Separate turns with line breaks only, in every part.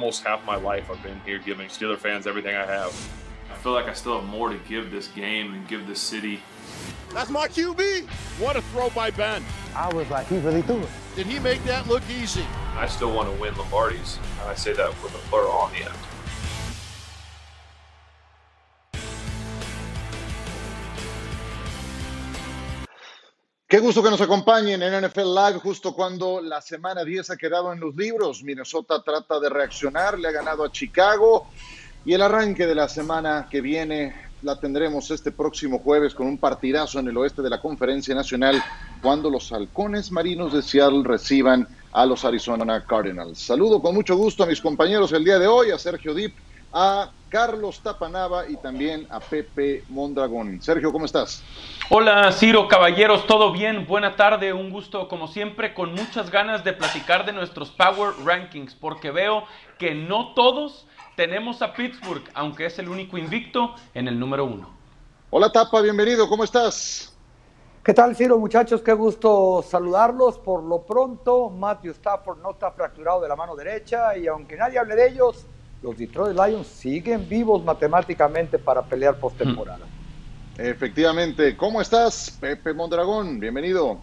Almost half my life I've been here giving Steeler fans everything I have.
I feel like I still have more to give this game and give this city.
That's my QB. What a throw by Ben.
I was like, he really threw it.
Did he make that look easy?
I still want to win Lombardis, and I say that with a plural on the end.
Qué gusto que nos acompañen en NFL Live justo cuando la semana 10 ha quedado en los libros. Minnesota trata de reaccionar, le ha ganado a Chicago y el arranque de la semana que viene la tendremos este próximo jueves con un partidazo en el oeste de la Conferencia Nacional cuando los halcones marinos de Seattle reciban a los Arizona Cardinals. Saludo con mucho gusto a mis compañeros el día de hoy, a Sergio Dip, a Carlos Tapanava y también a Pepe Mondragón. Sergio, ¿cómo estás?
Hola Ciro, caballeros, ¿todo bien? Buena tarde, un gusto como siempre, con muchas ganas de platicar de nuestros Power Rankings, porque veo que no todos tenemos a Pittsburgh, aunque es el único invicto en el número uno.
Hola Tapa, bienvenido, ¿cómo estás?
¿Qué tal, Ciro, muchachos? Qué gusto saludarlos. Por lo pronto, Matthew Stafford no está fracturado de la mano derecha y aunque nadie hable de ellos, los Detroit Lions siguen vivos matemáticamente para pelear postemporada.
Efectivamente. ¿Cómo estás, Pepe Mondragón? Bienvenido.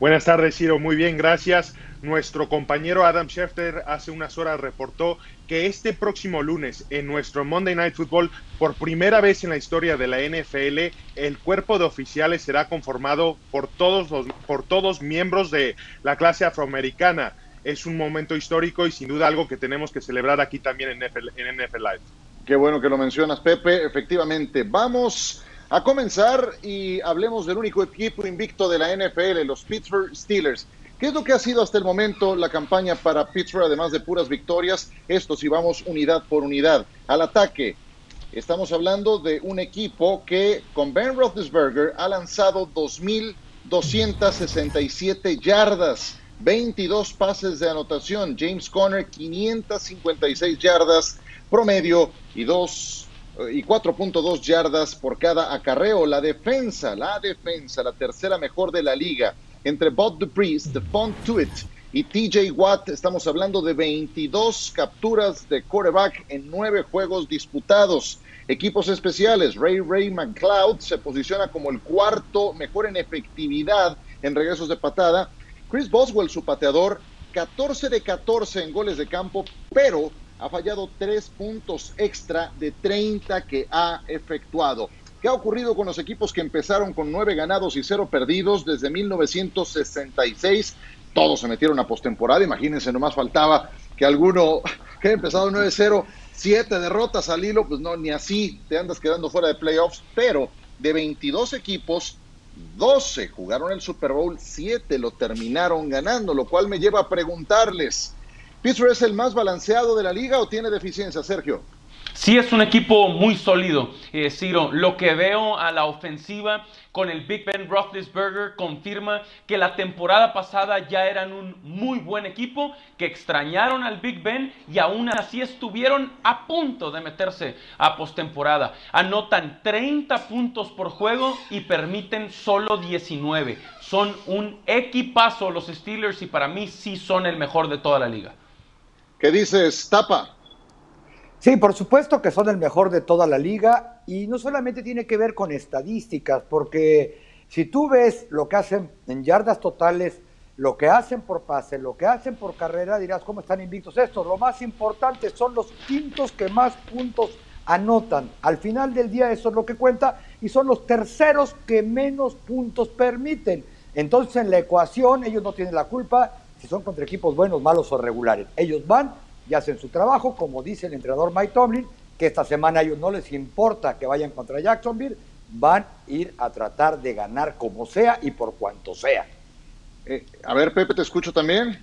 Buenas tardes, Ciro. Muy bien, gracias. Nuestro compañero Adam Schefter hace unas horas reportó que este próximo lunes en nuestro Monday Night Football, por primera vez en la historia de la NFL, el cuerpo de oficiales será conformado por todos los por todos miembros de la clase afroamericana es un momento histórico y sin duda algo que tenemos que celebrar aquí también en NFL, Live.
Qué bueno que lo mencionas, Pepe. Efectivamente, vamos a comenzar y hablemos del único equipo invicto de la NFL, los Pittsburgh Steelers. ¿Qué es lo que ha sido hasta el momento la campaña para Pittsburgh, además de puras victorias? Esto si vamos unidad por unidad. Al ataque, estamos hablando de un equipo que con Ben Roethlisberger ha lanzado 2.267 yardas 22 pases de anotación. James Conner, 556 yardas promedio y 2 y 4.2 yardas por cada acarreo. La defensa, la defensa, la tercera mejor de la liga. Entre Bob Dupree, Stephon Tuitt y TJ Watt, estamos hablando de 22 capturas de quarterback en 9 juegos disputados. Equipos especiales, Ray Ray McLeod se posiciona como el cuarto mejor en efectividad en regresos de patada Chris Boswell, su pateador, 14 de 14 en goles de campo, pero ha fallado 3 puntos extra de 30 que ha efectuado. ¿Qué ha ocurrido con los equipos que empezaron con 9 ganados y 0 perdidos desde 1966? Todos se metieron a postemporada, imagínense, nomás faltaba que alguno que haya empezado 9-0, 7 derrotas al hilo, pues no, ni así te andas quedando fuera de playoffs, pero de 22 equipos, 12 jugaron el Super Bowl, 7 lo terminaron ganando, lo cual me lleva a preguntarles, ¿Pittsburgh es el más balanceado de la liga o tiene deficiencia, Sergio?
Sí, es un equipo muy sólido, eh, Ciro. Lo que veo a la ofensiva con el Big Ben Roethlisberger confirma que la temporada pasada ya eran un muy buen equipo, que extrañaron al Big Ben y aún así estuvieron a punto de meterse a postemporada. Anotan 30 puntos por juego y permiten solo 19. Son un equipazo los Steelers y para mí sí son el mejor de toda la liga.
¿Qué dices, Tapa?
Sí, por supuesto que son el mejor de toda la liga y no solamente tiene que ver con estadísticas, porque si tú ves lo que hacen en yardas totales, lo que hacen por pase, lo que hacen por carrera, dirás, ¿cómo están invictos estos? Lo más importante son los quintos que más puntos anotan. Al final del día eso es lo que cuenta y son los terceros que menos puntos permiten. Entonces en la ecuación ellos no tienen la culpa si son contra equipos buenos, malos o regulares. Ellos van y hacen su trabajo, como dice el entrenador Mike Tomlin, que esta semana a ellos no les importa que vayan contra Jacksonville, van a ir a tratar de ganar como sea y por cuanto sea.
Eh, a ver, Pepe, te escucho también.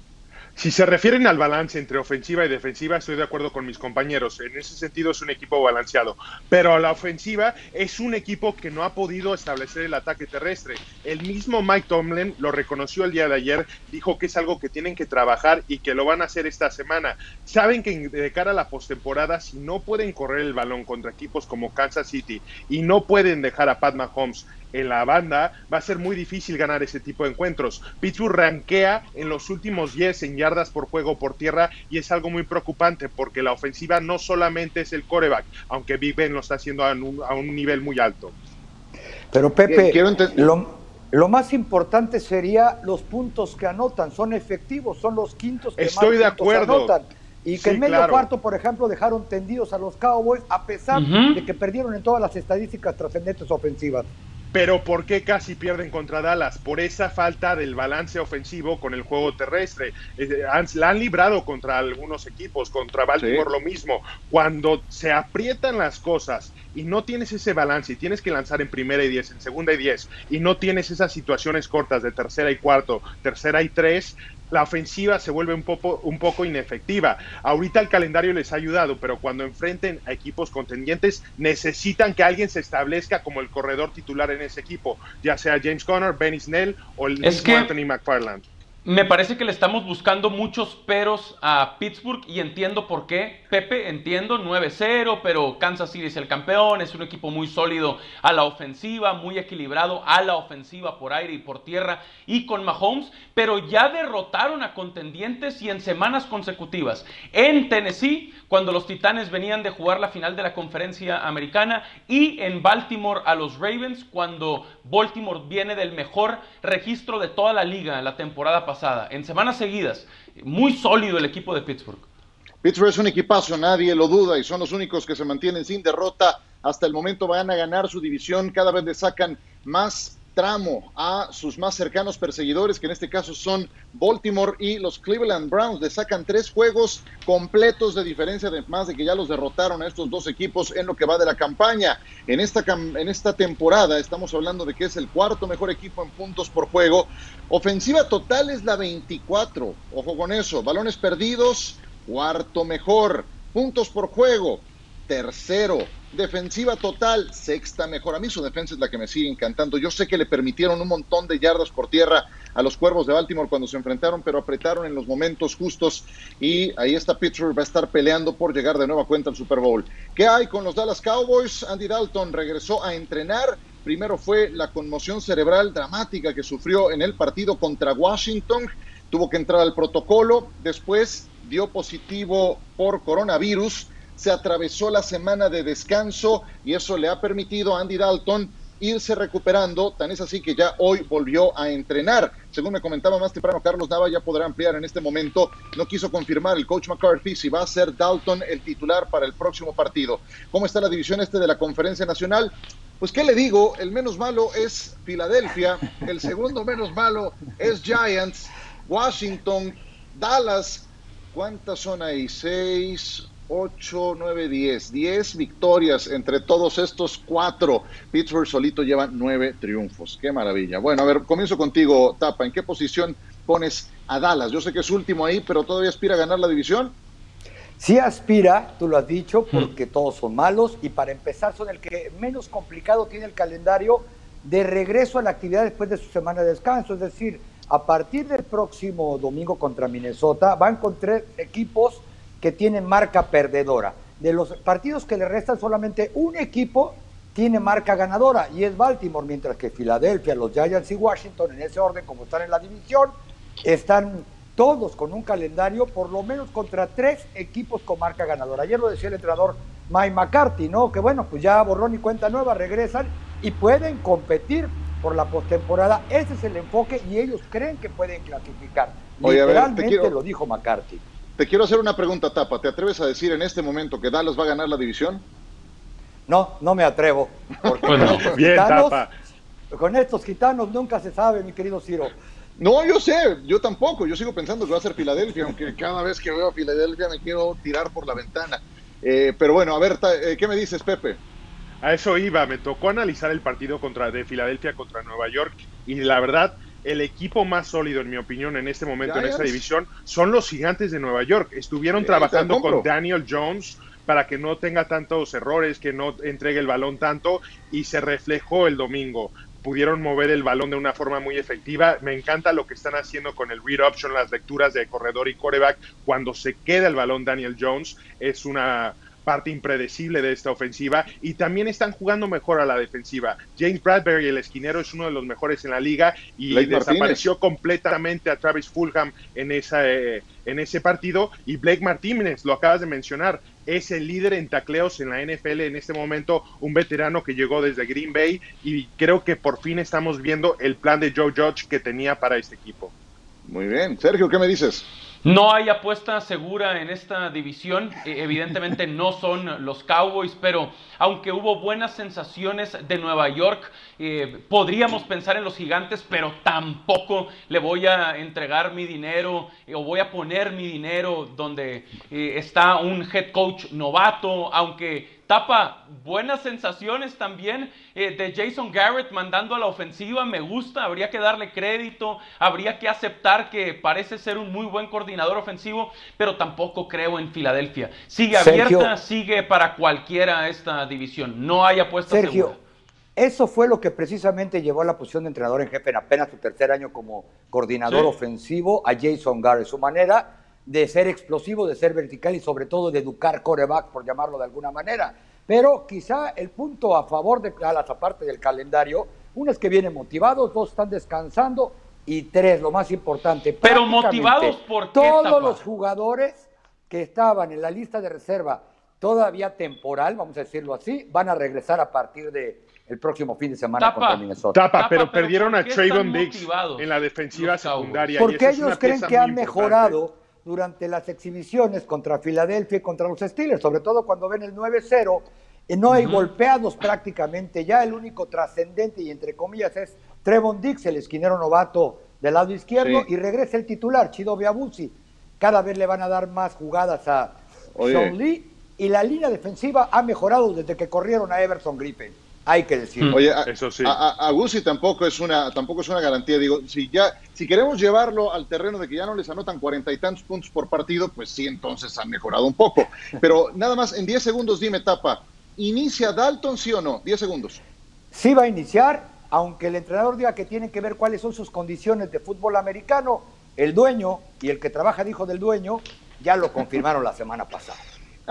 Si se refieren al balance entre ofensiva y defensiva, estoy de acuerdo con mis compañeros. En ese sentido es un equipo balanceado. Pero a la ofensiva es un equipo que no ha podido establecer el ataque terrestre. El mismo Mike Tomlin lo reconoció el día de ayer, dijo que es algo que tienen que trabajar y que lo van a hacer esta semana. Saben que de cara a la postemporada, si no pueden correr el balón contra equipos como Kansas City y no pueden dejar a Pat Mahomes en la banda, va a ser muy difícil ganar ese tipo de encuentros. Pittsburgh rankea en los últimos 10 en yardas por juego por tierra y es algo muy preocupante porque la ofensiva no solamente es el coreback, aunque Big Ben lo está haciendo a un, a un nivel muy alto.
Pero Pepe,
Quiero
lo, lo más importante sería los puntos que anotan, son efectivos, son los quintos que
Estoy
más
de
puntos
acuerdo.
anotan. Y que
Sí,
en medio
claro.
cuarto, por ejemplo, dejaron tendidos a los Cowboys a pesar de que perdieron en todas las estadísticas trascendentes ofensivas.
Pero ¿por qué casi pierden contra Dallas? Por esa falta del balance ofensivo con el juego terrestre. Eh, han- la han librado contra algunos equipos, contra Baltimore
Sí.
lo mismo. Cuando se aprietan las cosas y no tienes ese balance y tienes que lanzar en primera y diez, en segunda y diez, y no tienes esas situaciones cortas de tercera y cuarto, tercera y tres, la ofensiva se vuelve un poco, un poco inefectiva. Ahorita el calendario les ha ayudado, pero cuando enfrenten a equipos contendientes, necesitan que alguien se establezca como el corredor titular en ese equipo, ya sea James Conner, Benny Snell o el
Es
mismo
que-
Anthony McFarland.
Me parece que le estamos buscando muchos peros a Pittsburgh y entiendo por qué. Pepe, entiendo, 9-0, pero Kansas City es el campeón, es un equipo muy sólido a la ofensiva, muy equilibrado a la ofensiva por aire y por tierra y con Mahomes, pero ya derrotaron a contendientes y en semanas consecutivas. En Tennessee, cuando los Titanes venían de jugar la final de la conferencia americana y en Baltimore a los Ravens, cuando Baltimore viene del mejor registro de toda la liga la temporada pasada, en semanas seguidas. Muy sólido el equipo de Pittsburgh.
Pittsburgh es un equipazo, nadie lo duda, y son los únicos que se mantienen sin derrota. Hasta el momento van a ganar su división, cada vez le sacan más tramo a sus más cercanos perseguidores, que en este caso son Baltimore y los Cleveland Browns. Le sacan tres juegos completos de diferencia, además de que ya los derrotaron a estos dos equipos en lo que va de la campaña. En esta, en esta temporada estamos hablando de que es el cuarto mejor equipo en puntos por juego. Ofensiva total es la 24. Ojo con eso. Balones perdidos, cuarto mejor. Puntos por juego, tercero. Defensiva total, sexta mejor. A mí su defensa es la que me sigue encantando. Yo sé que le permitieron un montón de yardas por tierra a los Cuervos de Baltimore cuando se enfrentaron, pero apretaron en los momentos justos y ahí está Pittsburgh, va a estar peleando por llegar de nueva cuenta al Super Bowl. ¿Qué hay con los Dallas Cowboys? Andy Dalton regresó a entrenar. Primero fue la conmoción cerebral dramática que sufrió en el partido contra Washington. Tuvo que entrar al protocolo. Después dio positivo por coronavirus se atravesó la semana de descanso y eso le ha permitido a Andy Dalton irse recuperando, tan es así que ya hoy volvió a entrenar. Según me comentaba más temprano Carlos Nava, ya podrá ampliar en este momento. No quiso confirmar el coach McCarthy si va a ser Dalton el titular para el próximo partido. ¿Cómo está la división este de la Conferencia Nacional? Pues qué le digo, el menos malo es Filadelfia, el segundo menos malo es Giants, Washington, Dallas. ¿Cuántas son ahí? Seis, 8, 9, 10. 10 victorias entre todos estos cuatro. Pittsburgh solito lleva nueve triunfos. Qué maravilla. Bueno, a ver, comienzo contigo, Tapa. ¿En qué posición pones a Dallas? Yo sé que es último ahí, pero todavía aspira a ganar la división.
Sí aspira, tú lo has dicho, porque todos son malos y para empezar son el que menos complicado tiene el calendario de regreso a la actividad después de su semana de descanso. Es decir, a partir del próximo domingo contra Minnesota van con tres equipos que tienen marca perdedora. De los partidos que le restan, solamente un equipo tiene marca ganadora y es Baltimore, mientras que Filadelfia, los Giants y Washington, en ese orden como están en la división, están todos con un calendario por lo menos contra tres equipos con marca ganadora. Ayer lo decía el entrenador Mike McCarthy, ¿no? Que bueno, pues ya borrón y cuenta nueva, regresan y pueden competir por la postemporada. Ese es el enfoque y ellos creen que pueden clasificar.
Oye, ver,
Literalmente
quiero-
lo dijo McCarthy.
Te quiero hacer una pregunta, Tapa. ¿Te atreves a decir en este momento que Dallas va a ganar la división?
No, no me atrevo. Porque
Bueno,
con estos
bien,
gitanos-
Tapa.
Con estos gitanos nunca se sabe, mi querido Ciro.
No, yo sé, yo tampoco. Yo sigo pensando que va a ser Filadelfia, aunque cada vez que veo a Filadelfia me quiero tirar por la ventana. Eh, pero bueno, a ver, eh, ¿qué me dices, Pepe?
A eso iba, me tocó analizar el partido contra de Filadelfia contra Nueva York y la verdad el equipo más sólido en mi opinión en este momento en esta división son los gigantes de Nueva York. Estuvieron trabajando con Daniel Jones para que no tenga tantos errores, que no entregue el balón tanto y se reflejó el domingo. Pudieron mover el balón de una forma muy efectiva. Me encanta lo que están haciendo con el read option, las lecturas de corredor y coreback. Cuando se queda el balón Daniel Jones, es una parte impredecible de esta ofensiva y también están jugando mejor a la defensiva. James Bradbury, el esquinero, es uno de los mejores en la liga y desapareció completamente a Travis Fulham en, esa, eh, en ese partido. Y Blake Martínez, lo acabas de mencionar, es el líder en tacleos en la NFL en este momento, un veterano que llegó desde Green Bay y creo que por fin estamos viendo el plan de Joe Judge que tenía para este equipo.
Muy bien. Sergio, ¿qué me dices?
No hay apuesta segura en esta división. E, evidentemente no son los Cowboys, pero aunque hubo buenas sensaciones de Nueva York, eh, podríamos pensar en los gigantes, pero tampoco le voy a entregar mi dinero eh, o voy a poner mi dinero donde eh, está un head coach novato, aunque tapa buenas sensaciones también eh, de Jason Garrett mandando a la ofensiva. Me gusta, habría que darle crédito, habría que aceptar que parece ser un muy buen coordinador ofensivo, pero tampoco creo en Filadelfia. Sigue abierta, sigue para cualquiera esta división. No hay apuesta
Sergio, Eso fue lo que precisamente llevó a la posición de entrenador en jefe en apenas su tercer año como coordinador ofensivo a Jason Garrett. Su manera de ser explosivo, de ser vertical y sobre todo de educar coreback, por llamarlo de alguna manera. Pero quizá el punto a favor de Dallas, aparte del calendario, uno es que vienen motivados, dos están descansando y tres, lo más importante.
Pero motivados por
qué, Todos los jugadores que estaban en la lista de reserva todavía temporal, vamos a decirlo así, van a regresar a partir de el próximo fin de semana contra Minnesota.
Tapa, pero, perdieron a Trayvon Diggs en la defensiva secundaria.
Porque ellos creen que han mejorado durante las exhibiciones contra Filadelfia y contra los Steelers, sobre todo cuando ven el 9-0, y no hay golpeados prácticamente. Ya el único trascendente y entre comillas es Trevon Dix, el esquinero novato del lado izquierdo, y regresa el titular, Chido Biabusi. Cada vez le van a dar más jugadas a Sean Lee y la línea defensiva ha mejorado desde que corrieron a Everson Griffin hay que decirlo.
Oye, a, Eso sí. a, tampoco es una tampoco es una garantía. Digo, si ya si queremos llevarlo al terreno de que ya no les anotan cuarenta y tantos puntos por partido, pues sí, entonces han mejorado un poco. Pero nada más, en diez segundos dime, Tapa, ¿inicia Dalton sí o no? Diez segundos.
Sí va a iniciar, aunque el entrenador diga que tiene que ver cuáles son sus condiciones de fútbol americano, el dueño y el que trabaja dijo del dueño ya lo confirmaron la semana pasada.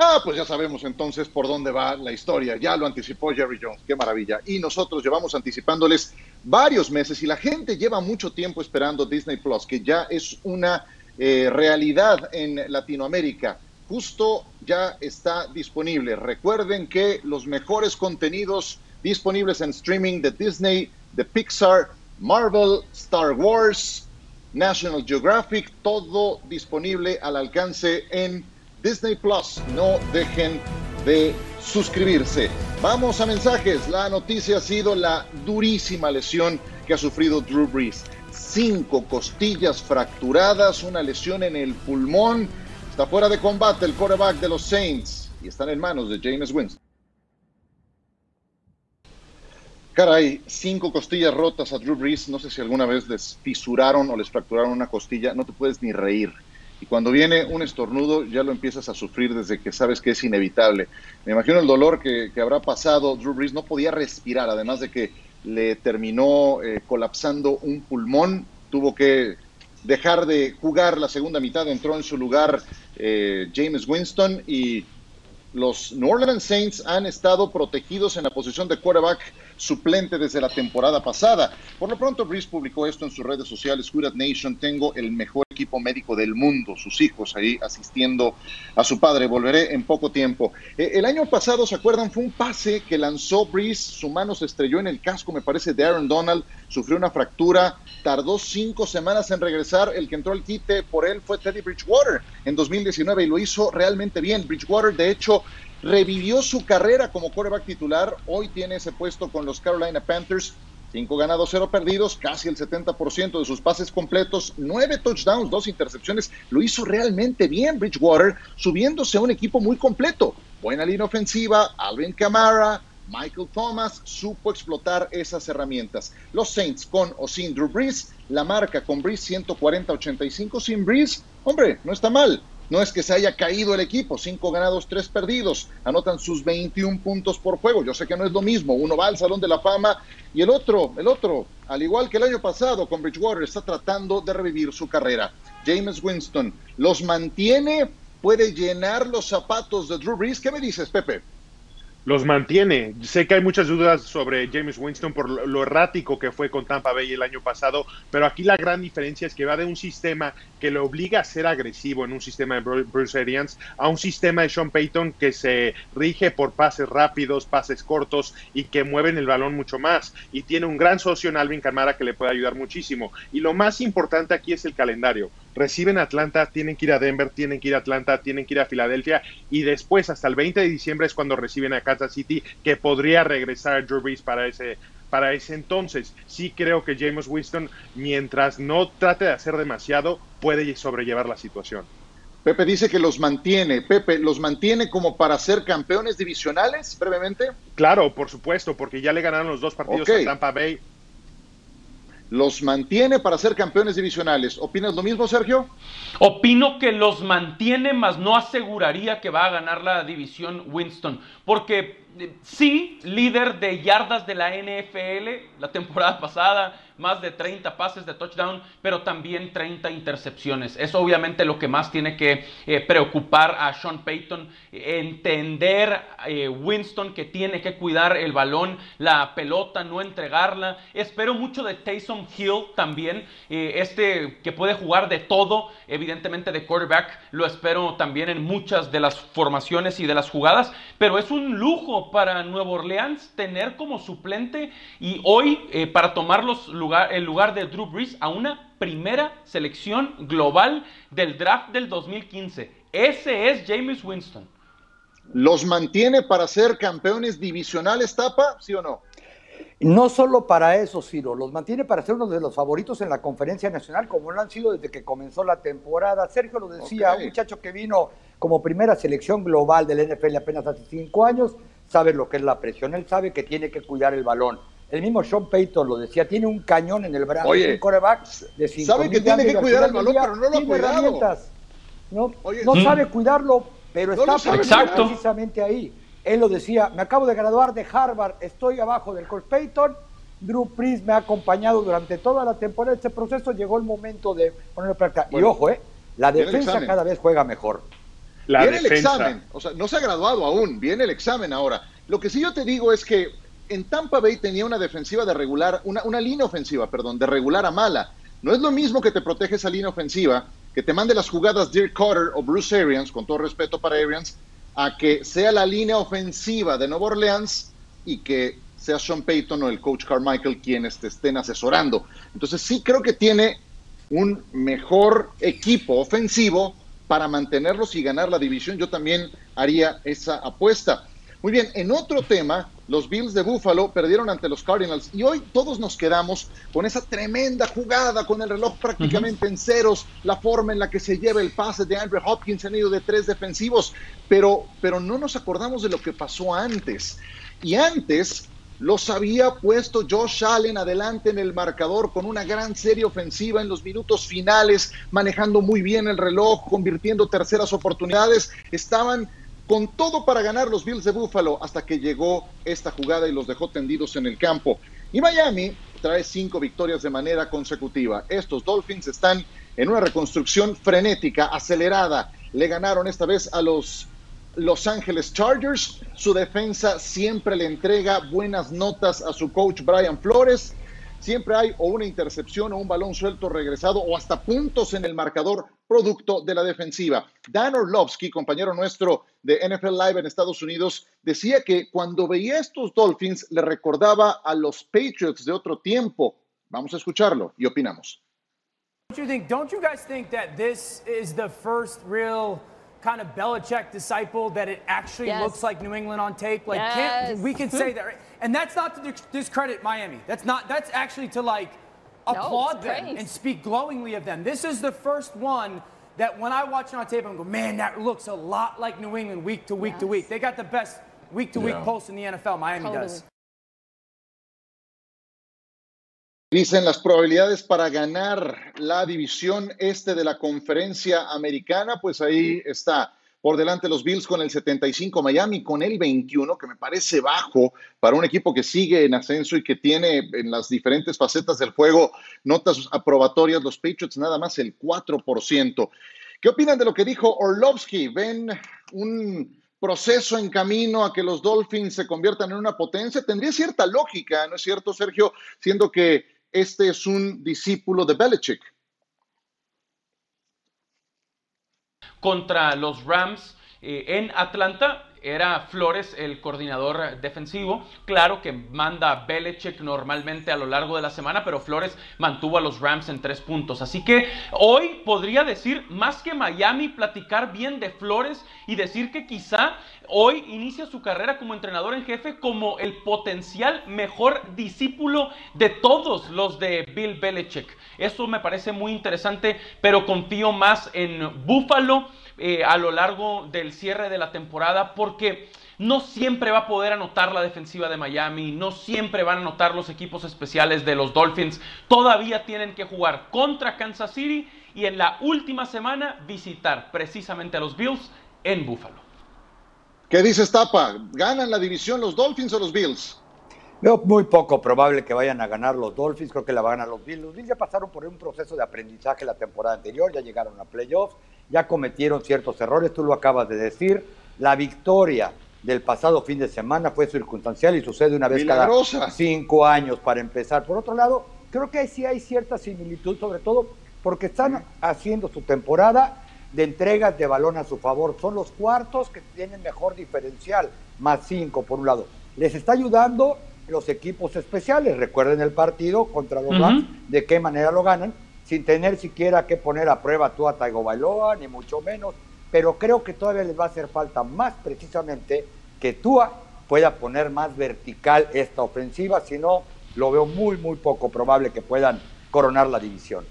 Ah, pues ya sabemos entonces por dónde va la historia. Ya lo anticipó Jerry Jones, qué maravilla. Y nosotros llevamos anticipándoles varios meses y la gente lleva mucho tiempo esperando Disney Plus, que ya es una eh, realidad en Latinoamérica. Justo ya está disponible. Recuerden que los mejores contenidos disponibles en streaming de Disney, de Pixar, Marvel, Star Wars, National Geographic, todo disponible al alcance en Disney Plus. No dejen de suscribirse. Vamos a mensajes. La noticia ha sido la durísima lesión que ha sufrido Drew Brees. Cinco costillas fracturadas, una lesión en el pulmón. Está fuera de combate el quarterback de los Saints y están en manos de James Winston. Caray, cinco costillas rotas a Drew Brees. No sé si alguna vez les fisuraron o les fracturaron una costilla. No te puedes ni reír y cuando viene un estornudo ya lo empiezas a sufrir desde que sabes que es inevitable. Me imagino el dolor que, habrá pasado. Drew Brees no podía respirar, además de que le terminó eh, colapsando un pulmón, tuvo que dejar de jugar la segunda mitad, entró en su lugar eh, James Winston y los New Orleans Saints han estado protegidos en la posición de quarterback suplente desde la temporada pasada. Por lo pronto, Brees publicó esto en sus redes sociales, Good Nation, tengo el mejor equipo médico del mundo, sus hijos ahí asistiendo a su padre. Volveré en poco tiempo. Eh, el año pasado, ¿se acuerdan? Fue un pase que lanzó Brees, su mano se estrelló en el casco, me parece, de Aaron Donald, sufrió una fractura, tardó cinco semanas en regresar. El que entró al quite por él fue Teddy Bridgewater en 2019 y lo hizo realmente bien. Bridgewater, de hecho, revivió su carrera como quarterback titular. Hoy tiene ese puesto con los Carolina Panthers. Cinco ganados, cero perdidos, casi el 70% de sus pases completos, nueve touchdowns, dos intercepciones. Lo hizo realmente bien Bridgewater, subiéndose a un equipo muy completo. Buena línea ofensiva, Alvin Kamara, Michael Thomas supo explotar esas herramientas. Los Saints con o sin Drew Brees, la marca con Brees 140-85 sin Brees, hombre, no está mal. No es que se haya caído el equipo, cinco ganados, tres perdidos, anotan sus 21 puntos por juego. Yo sé que no es lo mismo, uno va al Salón de la Fama y el otro, el otro, al igual que el año pasado con Bridgewater, está tratando de revivir su carrera. James Winston los mantiene puede llenar los zapatos de Drew Brees. ¿Qué me dices, Pepe?
Los mantiene. Sé que hay muchas dudas sobre James Winston por lo errático que fue con Tampa Bay el año pasado, pero aquí la gran diferencia es que va de un sistema que le obliga a ser agresivo en un sistema de Bruce Arians a un sistema de Sean Payton que se rige por pases rápidos, pases cortos y que mueven el balón mucho más. Y tiene un gran socio en Alvin Kamara que le puede ayudar muchísimo. Y lo más importante aquí es el calendario reciben Atlanta, tienen que ir a Denver, tienen que ir a Atlanta, tienen que ir a Filadelfia y después hasta el 20 de diciembre es cuando reciben a Kansas City que podría regresar Drew Brees para ese para ese entonces. Sí creo que James Winston, mientras no trate de hacer demasiado, puede sobrellevar la situación.
Pepe dice que los mantiene. Pepe, ¿los mantiene como para ser campeones divisionales brevemente?
Claro, por supuesto, porque ya le ganaron los dos partidos a Tampa Bay
los mantiene para ser campeones divisionales. ¿Opinas lo mismo, Sergio?
Opino que los mantiene, mas no aseguraría que va a ganar la división Winston, porque sí, líder de yardas de la NFL la temporada pasada, más de 30 pases de touchdown, pero también 30 intercepciones. Es obviamente lo que más tiene que eh, preocupar a Sean Payton, entender eh, Winston que tiene que cuidar el balón, la pelota, no entregarla. Espero mucho de Taysom Hill también, eh, este que puede jugar de todo, evidentemente de quarterback, lo espero también en muchas de las formaciones y de las jugadas, pero es un lujo para Nuevo Orleans tener como suplente y hoy para tomar los lugares el lugar de Drew Brees a una primera selección global del draft del 2015. Ese es James Winston.
¿Los mantiene para ser campeones divisionales, Tapa? ¿Sí o no?
No solo para eso, Ciro, los mantiene para ser uno de los favoritos en la conferencia nacional, como lo han sido desde que comenzó la temporada. Sergio lo decía, un muchacho que vino como primera selección global del NFL apenas hace cinco años, sabe lo que es la presión, él sabe que tiene que cuidar el balón. El mismo Sean Payton lo decía, tiene un cañón en el brazo,
Oye,
un coreback de
Sabe que tiene que cuidar el balón, pero no lo ha cuidado.
No, no sabe cuidarlo, pero está precisamente ahí. Él lo decía, me acabo de graduar de Harvard, estoy abajo del coach Payton, Drew Priest me ha acompañado durante toda la temporada. Este proceso llegó el momento de ponerlo en práctica. y ojo, eh, la defensa cada vez juega mejor.
Viene el examen, o sea, no se ha graduado aún, viene el examen ahora. Lo que sí yo te digo es que en Tampa Bay tenía una defensiva de regular, una, una línea ofensiva, perdón, de regular a mala. No es lo mismo que te protege esa línea ofensiva, que te mande las jugadas Dirk Carter o Bruce Arians, con todo respeto para Arians, a que sea la línea ofensiva de Nueva Orleans y que sea Sean Payton o el coach Carmichael quienes te estén asesorando. Entonces sí creo que tiene un mejor equipo ofensivo para mantenerlos y ganar la división. Yo también haría esa apuesta. Muy bien, en otro tema, los Bills de Buffalo perdieron ante los Cardinals y hoy todos nos quedamos con esa tremenda jugada, con el reloj prácticamente en ceros, la forma en la que se lleva el pase de Andrew Hopkins en medio de tres defensivos, pero, pero no nos acordamos de lo que pasó antes. Y antes los había puesto Josh Allen adelante en el marcador con una gran serie ofensiva en los minutos finales, manejando muy bien el reloj, convirtiendo terceras oportunidades. Estaban con todo para ganar los Bills de Buffalo hasta que llegó esta jugada y los dejó tendidos en el campo. Y Miami trae cinco victorias de manera consecutiva. Estos Dolphins están en una reconstrucción frenética, acelerada. Le ganaron esta vez a los Los Angeles Chargers. Su defensa siempre le entrega buenas notas a su coach Brian Flores. Siempre hay o una intercepción o un balón suelto regresado o hasta puntos en el marcador producto de la defensiva. Dan Orlovsky, compañero nuestro de NFL Live en Estados Unidos, decía que cuando veía estos Dolphins le recordaba a los Patriots de otro tiempo. Vamos a escucharlo y opinamos.
Real kind of Belichick disciple that it actually yes. looks like New England on tape? Like yes. we can say that, right? and that's not to discredit Miami. That's not. That's actually to like applaud no, them praise. and speak glowingly of them. This is the first one that when I watch it on tape, I'm going, man, that looks a lot like New England week to week yes. to week. They got the best week to week yeah. pulse in the NFL. Miami totally. does.
Dicen las probabilidades para ganar la división este de la conferencia americana, pues ahí está. Por delante los Bills con el 75, Miami con el 21, que me parece bajo para un equipo que sigue en ascenso y que tiene en las diferentes facetas del juego notas aprobatorias. Los Patriots nada más el 4%. ¿Qué opinan de lo que dijo Orlovsky? ¿Ven un proceso en camino a que los Dolphins se conviertan en una potencia? Tendría cierta lógica, ¿no es cierto, Sergio? Siendo que este es un discípulo de Belichick.
Contra los Rams eh, en Atlanta, era Flores el coordinador defensivo. Claro que manda Belichick normalmente a lo largo de la semana, pero Flores mantuvo a los Rams en tres puntos. Así que hoy podría decir, más que Miami, platicar bien de Flores y decir que quizá hoy inicia su carrera como entrenador en jefe como el potencial mejor discípulo de todos los de Bill Belichick. Eso me parece muy interesante, pero confío más en Buffalo eh, a lo largo del cierre de la temporada porque no siempre va a poder anotar la defensiva de Miami, no siempre van a anotar los equipos especiales de los Dolphins, todavía tienen que jugar contra Kansas City y en la última semana visitar precisamente a los Bills en Buffalo.
¿Qué dices, Tapa? ¿Ganan la división los Dolphins o los Bills?
Veo muy poco probable que vayan a ganar los Dolphins, creo que la van a ganar los Bills. Los Bills ya pasaron por un proceso de aprendizaje la temporada anterior, ya llegaron a playoffs, ya cometieron ciertos errores, tú lo acabas de decir. La victoria del pasado fin de semana fue circunstancial y sucede una vez cada cinco años para empezar. Por otro lado, creo que sí hay cierta similitud, sobre todo porque están haciendo su temporada de entregas de balón a su favor. Son los cuartos que tienen mejor diferencial, más cinco por un lado. Les está ayudando los equipos especiales. Recuerden el partido contra los Rams, de qué manera lo ganan sin tener siquiera que poner a prueba tú a Taigo Bailoa, ni mucho menos, pero creo que todavía les va a hacer falta más precisamente que Tua pueda poner más vertical esta ofensiva, si no, lo veo muy, muy poco probable que puedan coronar la división.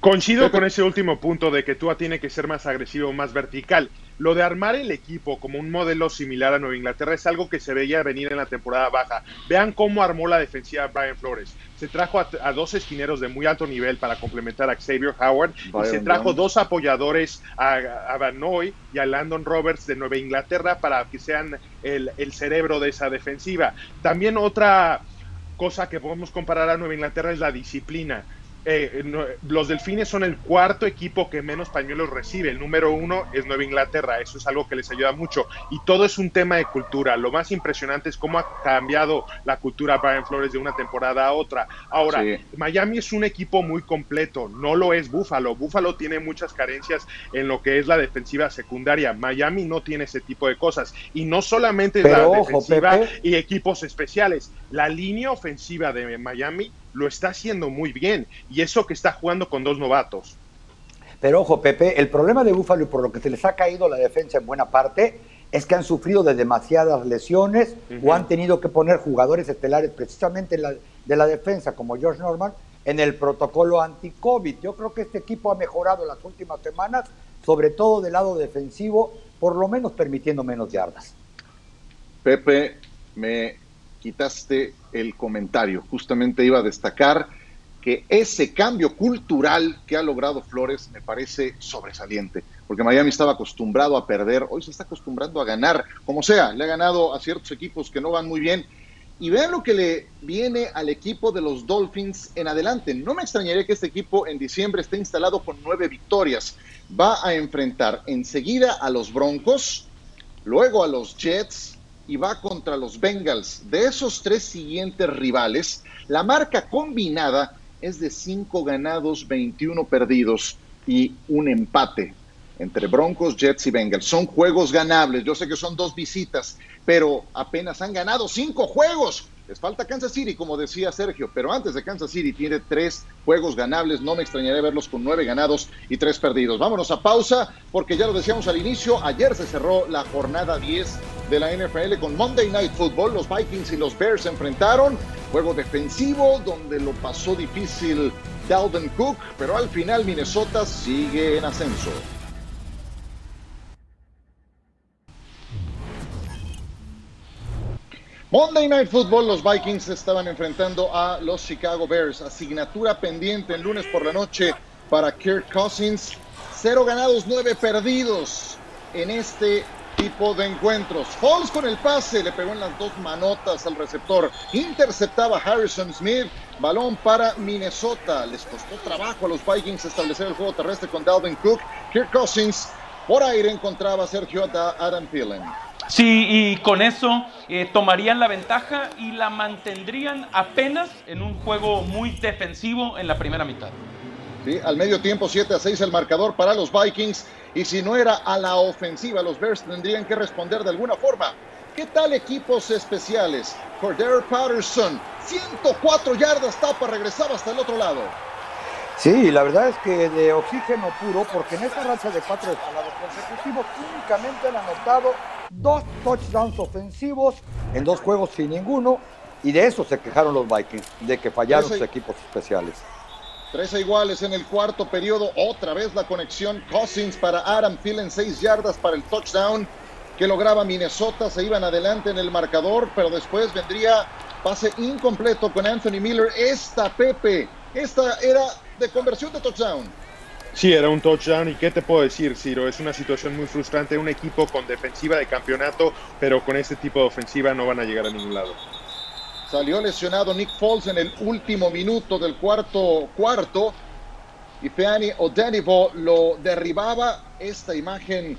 Coincido con ese último punto de que Tua tiene que ser más agresivo, más vertical. Lo de armar el equipo como un modelo similar a Nueva Inglaterra es algo que se veía venir en la temporada baja. Vean cómo armó la defensiva Brian Flores. Se trajo a, dos esquineros de muy alto nivel para complementar a Xavier Howard y se trajo dos apoyadores a, a Van y a Landon Roberts de Nueva Inglaterra para que sean el, el cerebro de esa defensiva. También otra cosa que podemos comparar a Nueva Inglaterra es la disciplina. Eh, los Delfines son el cuarto equipo que menos pañuelos recibe. El número uno es Nueva Inglaterra. Eso es algo que les ayuda mucho. Y todo es un tema de cultura. Lo más impresionante es cómo ha cambiado la cultura Brian Flores de una temporada a otra. Ahora, Miami es un equipo muy completo. No lo es Buffalo. Buffalo tiene muchas carencias en lo que es la defensiva secundaria. Miami no tiene ese tipo de cosas. Y no solamente la defensiva y equipos especiales. La línea ofensiva de Miami lo está haciendo muy bien. Y eso que está jugando con dos novatos.
Pero ojo, Pepe, el problema de Búfalo y por lo que se les ha caído la defensa en buena parte es que han sufrido de demasiadas lesiones o han tenido que poner jugadores estelares precisamente de la defensa como George Norman en el protocolo anti-COVID. Yo creo que este equipo ha mejorado en las últimas semanas, sobre todo del lado defensivo, por lo menos permitiendo menos yardas.
Pepe, me quitaste el comentario. Justamente iba a destacar que ese cambio cultural que ha logrado Flores me parece sobresaliente, porque Miami estaba acostumbrado a perder, hoy se está acostumbrando a ganar, como sea, le ha ganado a ciertos equipos que no van muy bien. Y vean lo que le viene al equipo de los Dolphins en adelante. No me extrañaría que este equipo en diciembre esté instalado con nueve victorias. Va a enfrentar enseguida a los Broncos, luego a los Jets, y va contra los Bengals. De esos tres siguientes rivales, la marca combinada es de 5 ganados, 21 perdidos y un empate entre Broncos, Jets y Bengals. Son juegos ganables. Yo sé que son dos visitas, pero apenas han ganado cinco juegos. Les falta Kansas City, como decía Sergio, pero antes de Kansas City tiene tres juegos ganables. No me extrañaría verlos con nueve ganados y tres perdidos. Vámonos a pausa, porque ya lo decíamos al inicio, ayer se cerró la jornada 10 de la NFL con Monday Night Football. Los Vikings y los Bears se enfrentaron. Juego defensivo donde lo pasó difícil Dalvin Cook, pero al final Minnesota sigue en ascenso. Monday Night Football, los Vikings estaban enfrentando a los Chicago Bears. Asignatura pendiente el lunes por la noche para Kirk Cousins. Cero ganados, nueve perdidos en este tipo de encuentros. Foles con el pase, le pegó en las dos manotas al receptor. Interceptaba Harrison Smith. Balón para Minnesota. Les costó trabajo a los Vikings establecer el juego terrestre con Dalvin Cook. Kirk Cousins por aire encontraba a Sergio Adam Thielen.
Sí, y con eso eh, tomarían la ventaja y la mantendrían apenas en un juego muy defensivo en la primera mitad.
Sí, al medio tiempo 7 a 6 el marcador para los Vikings y si no era a la ofensiva, los Bears tendrían que responder de alguna forma. ¿Qué tal equipos especiales? Cordero Patterson, 104 yardas, tapa, regresaba hasta el otro lado.
Sí, la verdad es que de oxígeno puro, porque en esta racha de cuatro descalados consecutivos únicamente han anotado dos touchdowns ofensivos en dos juegos sin ninguno, y de eso se quejaron los Vikings, de que fallaron sus equipos especiales.
Tres iguales en el cuarto periodo, otra vez la conexión Cousins para Adam Thielen, seis yardas para el touchdown que lograba Minnesota, se iban adelante en el marcador, pero después vendría pase incompleto con Anthony Miller, esta Pepe, esta era de conversión de touchdown.
Sí, era un touchdown y qué te puedo decir, Ciro, es una situación muy frustrante, un equipo con defensiva de campeonato, pero con este tipo de ofensiva no van a llegar a ningún lado.
Salió lesionado Nick Foles en el último minuto del cuarto cuarto y Feani O'Danivo lo derribaba. Esta imagen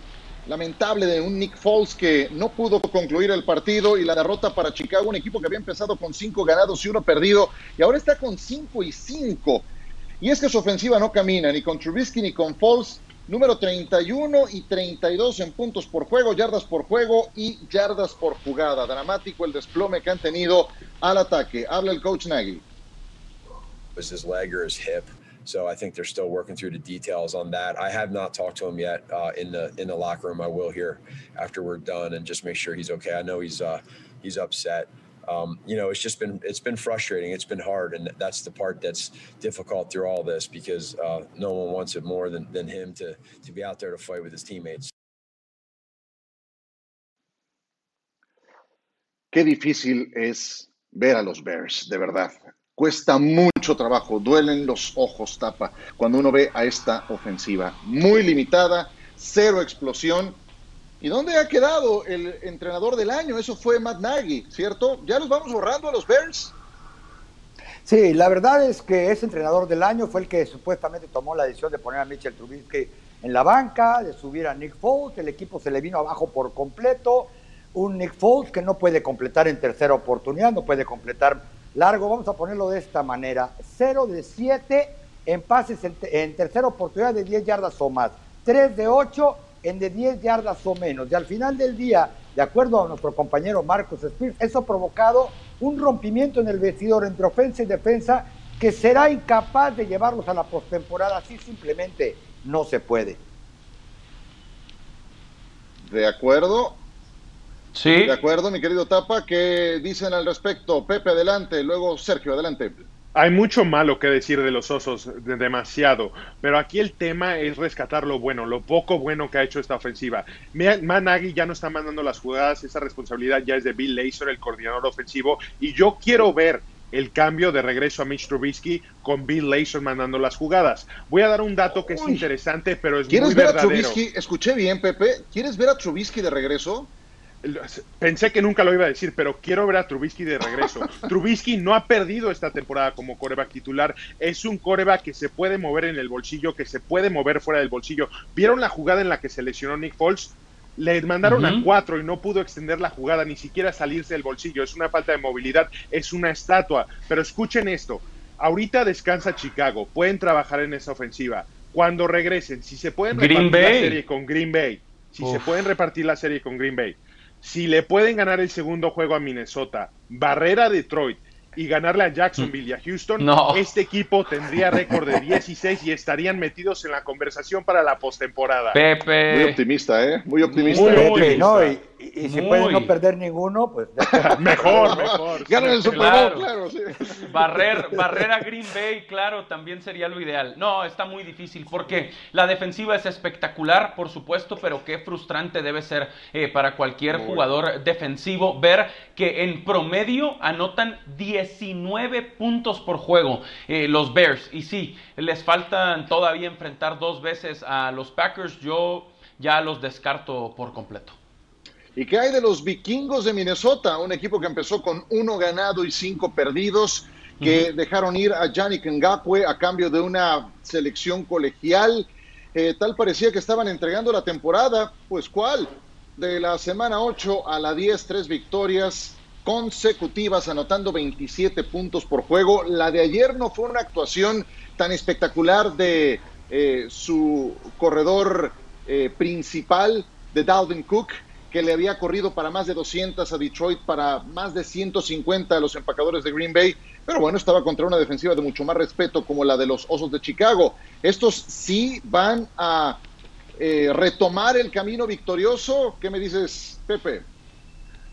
lamentable de un Nick Foles que no pudo concluir el partido y la derrota para Chicago, un equipo que había empezado con cinco ganados y uno perdido y ahora está con cinco y cinco. Y es que su ofensiva no camina ni con Trubisky ni con Foles. Número 31 y 32 en puntos por juego, yardas por juego y yardas por jugada. Dramático el desplome que han tenido al ataque. Habla el coach Nagy.
Was his leg or his hip? So I think they're still working through the details on that. I have not talked to him yet uh, in the in the locker room. I will here after we're done and just make sure he's okay. I know he's uh, he's upset. Um, you know, it's just been it's been frustrating. It's been hard, and that's the part that's difficult through all this because uh, no one wants it more than, than him to to be out there to fight with his teammates.
Qué difícil es ver a los Bears, de verdad. Cuesta mucho trabajo, duelen los ojos, tapa, cuando uno ve a esta ofensiva muy limitada, cero explosión ¿Y dónde ha quedado el entrenador del año? Eso fue Matt Nagy, ¿cierto? ¿Ya los vamos borrando a los Bears?
Sí, la verdad es que ese entrenador del año fue el que supuestamente tomó la decisión de poner a Mitchell Trubisky en la banca, de subir a Nick Foles, el equipo se le vino abajo por completo, un Nick Foles que no puede completar en tercera oportunidad, no puede completar largo, vamos a ponerlo de esta manera, 0 de 7 en pases en, en tercera oportunidad de 10 yardas o más, 3 de 8 en de 10 yardas o menos. Y al final del día, de acuerdo a nuestro compañero Marcos Spears, eso ha provocado un rompimiento en el vestidor entre ofensa y defensa que será incapaz de llevarlos a la postemporada. Así simplemente no se puede.
De acuerdo.
Sí.
De acuerdo, mi querido Tapa. ¿Qué dicen al respecto? Pepe, adelante. Luego Sergio, adelante.
Hay mucho malo que decir de los osos, demasiado, pero aquí el tema es rescatar lo bueno, lo poco bueno que ha hecho esta ofensiva. Managi ya no está mandando las jugadas, esa responsabilidad ya es de Bill Lazor, el coordinador ofensivo, y yo quiero ver el cambio de regreso a Mitch Trubisky con Bill Lazor mandando las jugadas. Voy a dar un dato que es interesante, pero es muy
ver
verdadero.
A Trubisky? Escuché bien, Pepe. ¿Quieres ver a Trubisky de regreso?
Pensé que nunca lo iba a decir, pero quiero ver a Trubisky de regreso. Trubisky no ha perdido esta temporada como coreback titular. Es un coreback que se puede mover en el bolsillo, que se puede mover fuera del bolsillo. ¿Vieron la jugada en la que se lesionó Nick Foles? Le mandaron a cuatro y no pudo extender la jugada, ni siquiera salirse del bolsillo. Es una falta de movilidad, es una estatua. Pero escuchen esto. Ahorita descansa Chicago, pueden trabajar en esa ofensiva. Cuando regresen, si se pueden repartir la serie con Green Bay, si se pueden repartir la serie con Green Bay, si le pueden ganar el segundo juego a Minnesota, barrera a Detroit y ganarle a Jacksonville y a Houston, este equipo tendría récord de 16 y estarían metidos en la conversación para la postemporada.
Pepe.
Muy optimista, ¿eh? Muy optimista.
Muy optimista. Y, si pueden no perder ninguno, pues
mejor, mejor.
Ganan el Super Bowl, claro. sí.
Barrer, barrer a Green Bay, claro, también sería lo ideal. No, está muy difícil porque la defensiva es espectacular, por supuesto, pero qué frustrante debe ser eh, para cualquier jugador defensivo ver que en promedio anotan 19 puntos por juego eh, los Bears. Y sí, les faltan todavía enfrentar dos veces a los Packers. Yo ya los descarto por completo.
¿Y qué hay de los vikingos de Minnesota? Un equipo que empezó con uno ganado y cinco perdidos, que dejaron ir a Yannick Ngakwe a cambio de una selección colegial. Eh, tal parecía que estaban entregando la temporada. Pues, ¿cuál? De la semana 8 a la 10, tres victorias consecutivas, anotando 27 puntos por juego. La de ayer no fue una actuación tan espectacular de eh, su corredor eh, principal, de Dalvin Cook, que le había corrido para más de 200 a Detroit, para más de 150 a los empacadores de Green Bay, pero bueno, estaba contra una defensiva de mucho más respeto como la de los Osos de Chicago. Estos sí van a eh, retomar el camino victorioso. ¿Qué me dices, Pepe?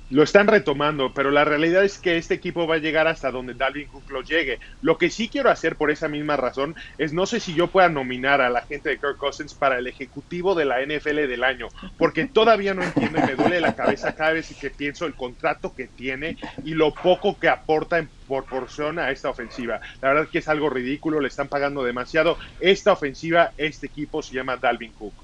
Lo están retomando, pero la realidad es que este equipo va a llegar hasta donde Dalvin Cook lo llegue. Lo que sí quiero hacer por esa misma razón es no sé si yo pueda nominar a la gente de Kirk Cousins para el ejecutivo de la NFL del año, porque todavía no entiendo y me duele la cabeza cada vez que pienso el contrato que tiene y lo poco que aporta en proporción a esta ofensiva. La verdad que es algo ridículo, le están pagando demasiado. Esta ofensiva, este equipo se llama Dalvin Cook.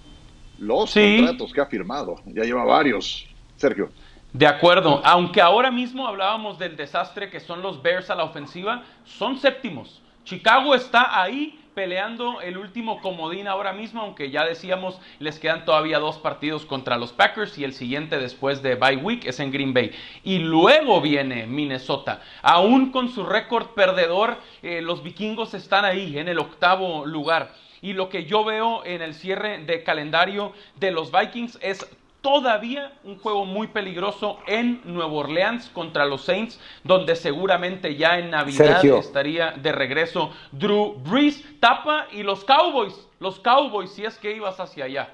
Los contratos que ha firmado, ya lleva varios. Sergio.
De acuerdo, aunque ahora mismo hablábamos del desastre que son los Bears a la ofensiva, son séptimos. Chicago está ahí peleando el último comodín ahora mismo, aunque ya decíamos les quedan todavía dos partidos contra los Packers y el siguiente después de bye week es en Green Bay. Y luego viene Minnesota. Aún con su récord perdedor, eh, los vikingos están ahí en el octavo lugar. Y lo que yo veo en el cierre de calendario de los Vikings es todavía un juego muy peligroso en Nueva Orleans contra los Saints, donde seguramente ya en Navidad estaría de regreso Drew Brees, Tapa y los Cowboys. Los Cowboys, si es que ibas hacia allá.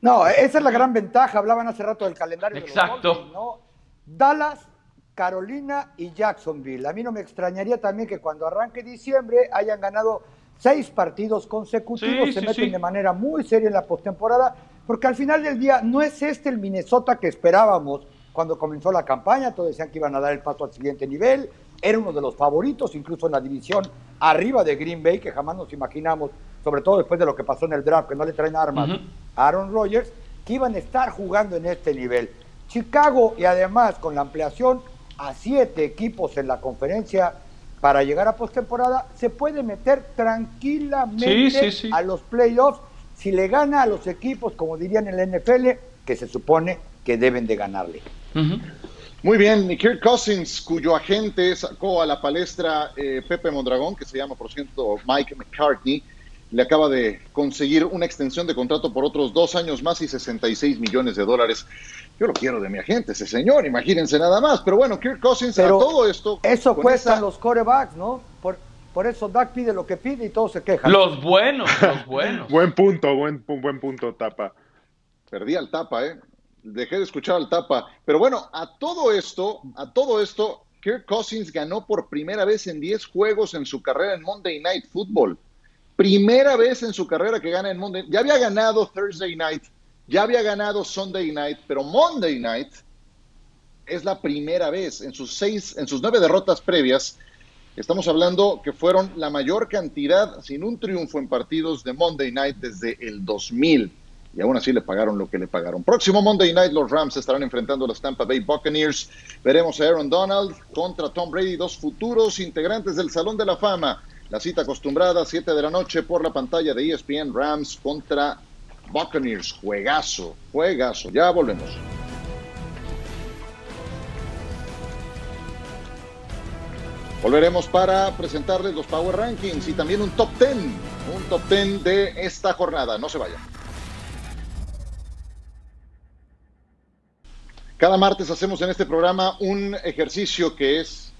No, esa es la gran ventaja. Hablaban hace rato del calendario.
Exacto.
De los ¿no? Dallas, Carolina y Jacksonville. A mí no me extrañaría también que cuando arranque diciembre hayan ganado seis partidos consecutivos, se meten de manera muy seria en la postemporada porque al final del día no es este el Minnesota que esperábamos cuando comenzó la campaña, todos decían que iban a dar el paso al siguiente nivel, era uno de los favoritos, incluso en la división arriba de Green Bay, que jamás nos imaginamos, sobre todo después de lo que pasó en el draft, que no le traen armas a Aaron Rodgers, que iban a estar jugando en este nivel. Chicago y además con la ampliación a siete equipos en la conferencia para llegar a postemporada, se puede meter tranquilamente a los playoffs si le gana a los equipos, como dirían en la NFL, que se supone que deben de ganarle.
Muy bien, Kirk Cousins, cuyo agente sacó a la palestra eh, Pepe Mondragón, que se llama, por cierto, Mike McCartney, le acaba de conseguir una extensión de contrato por otros dos años más y 66 millones de dólares. Yo lo quiero de mi agente, ese señor, imagínense nada más. Pero bueno, Kirk Cousins, a todo esto.
Eso cuesta los corebacks, ¿no? Por, por eso Dak pide lo que pide y todos se quejan.
Los buenos, los buenos.
buen punto, buen, buen punto, Tapa.
Perdí al Tapa, ¿eh? Dejé de escuchar al Tapa. Pero bueno, a todo esto, a todo esto, Kirk Cousins ganó por primera vez en 10 juegos en su carrera en Monday Night Football. Primera vez en su carrera que gana en Monday. Ya había ganado Thursday Night, ya había ganado Sunday Night, pero Monday Night es la primera vez en sus seis, en sus nueve derrotas previas Estamos hablando que fueron la mayor cantidad sin un triunfo en partidos de Monday Night desde el 2000. Y aún así le pagaron lo que le pagaron. Próximo Monday Night, los Rams estarán enfrentando a los Tampa Bay Buccaneers. Veremos a Aaron Donald contra Tom Brady, dos futuros integrantes del Salón de la Fama. La cita acostumbrada, 7 de la noche por la pantalla de ESPN Rams contra Buccaneers. Juegazo, juegazo. Ya volvemos. Volveremos para presentarles los Power Rankings y también un top 10, un top 10 de esta jornada. No se vayan. Cada martes hacemos en este programa un ejercicio que es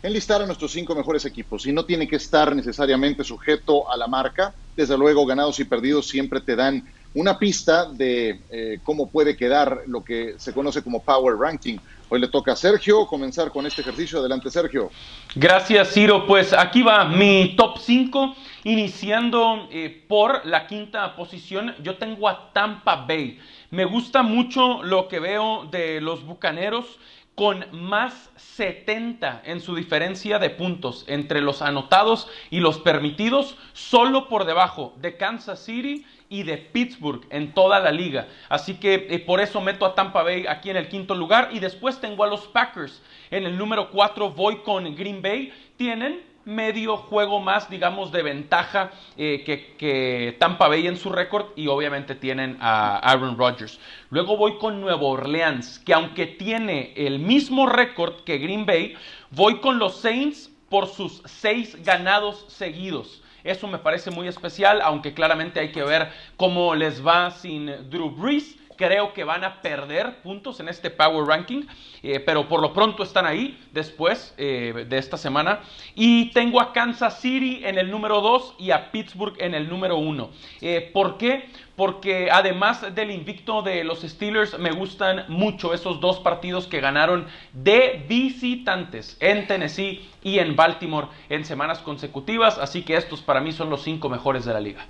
enlistar a nuestros cinco mejores equipos y no tiene que estar necesariamente sujeto a la marca. Desde luego, ganados y perdidos siempre te dan una pista de eh, cómo puede quedar lo que se conoce como Power Ranking. Hoy le toca a Sergio comenzar con este ejercicio. Adelante, Sergio.
Gracias, Ciro. Pues aquí va mi top 5, iniciando eh, por la quinta posición. Yo tengo a Tampa Bay. Me gusta mucho lo que veo de los Bucaneros con más 70 en su diferencia de puntos entre los anotados y los permitidos, solo por debajo de Kansas City y de Pittsburgh en toda la liga. Así que eh, por eso meto a Tampa Bay aquí en el quinto lugar y después tengo a los Packers. En el número 4 voy con Green Bay. Tienen medio juego más, digamos, de ventaja eh, que, que, Tampa Bay en su récord y obviamente tienen a Aaron Rodgers. Luego voy con Nueva Orleans, que aunque tiene el mismo récord que Green Bay, voy con los Saints por sus seis ganados seguidos. Eso me parece muy especial, aunque claramente hay que ver cómo les va sin Drew Brees. Creo que van a perder puntos en este Power Ranking, eh, pero por lo pronto están ahí después eh, de esta semana. Y tengo a Kansas City en el número 2 y a Pittsburgh en el número 1. Eh, ¿Por qué? Porque además del invicto de los Steelers, me gustan mucho esos dos partidos que ganaron de visitantes en Tennessee y en Baltimore en semanas consecutivas. Así que estos para mí son los cinco mejores de la liga.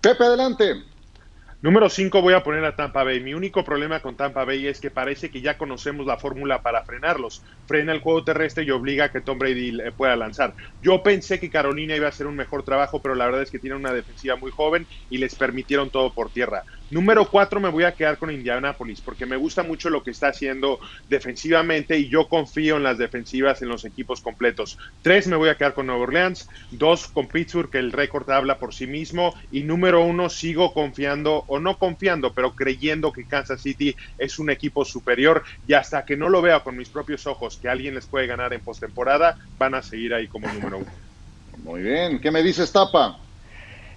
Pepe, adelante.
Número 5 voy a poner a Tampa Bay. Mi único problema con Tampa Bay es que parece que ya conocemos la fórmula para frenarlos. Frena el juego terrestre y obliga a que Tom Brady pueda lanzar. Yo pensé que Carolina iba a hacer un mejor trabajo, pero la verdad es que tiene una defensiva muy joven y les permitieron todo por tierra. Número 4 me voy a quedar con Indianapolis porque me gusta mucho lo que está haciendo defensivamente y yo confío en las defensivas en los equipos completos. 3 me voy a quedar con Nueva Orleans, 2 con Pittsburgh que el récord habla por sí mismo y número 1 sigo confiando o no confiando, pero creyendo que Kansas City es un equipo superior y hasta que no lo vea con mis propios ojos que alguien les puede ganar en postemporada, van a seguir ahí como número 1.
Muy bien, ¿qué me dices, Tapa?